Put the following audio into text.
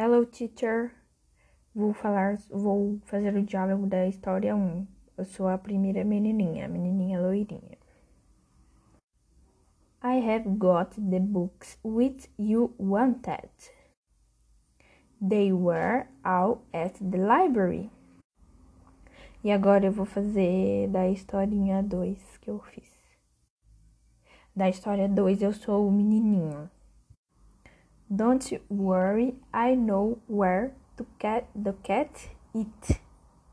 Hello, teacher. Vou falar, vou fazer o diálogo da história 1. Eu sou a primeira menininha, a menininha loirinha. I have got the books which you wanted. They were all at the library. E agora eu vou fazer da historinha 2 que eu fiz. Da história 2 eu sou o menininho. Don't worry, I know where to get the cat eat.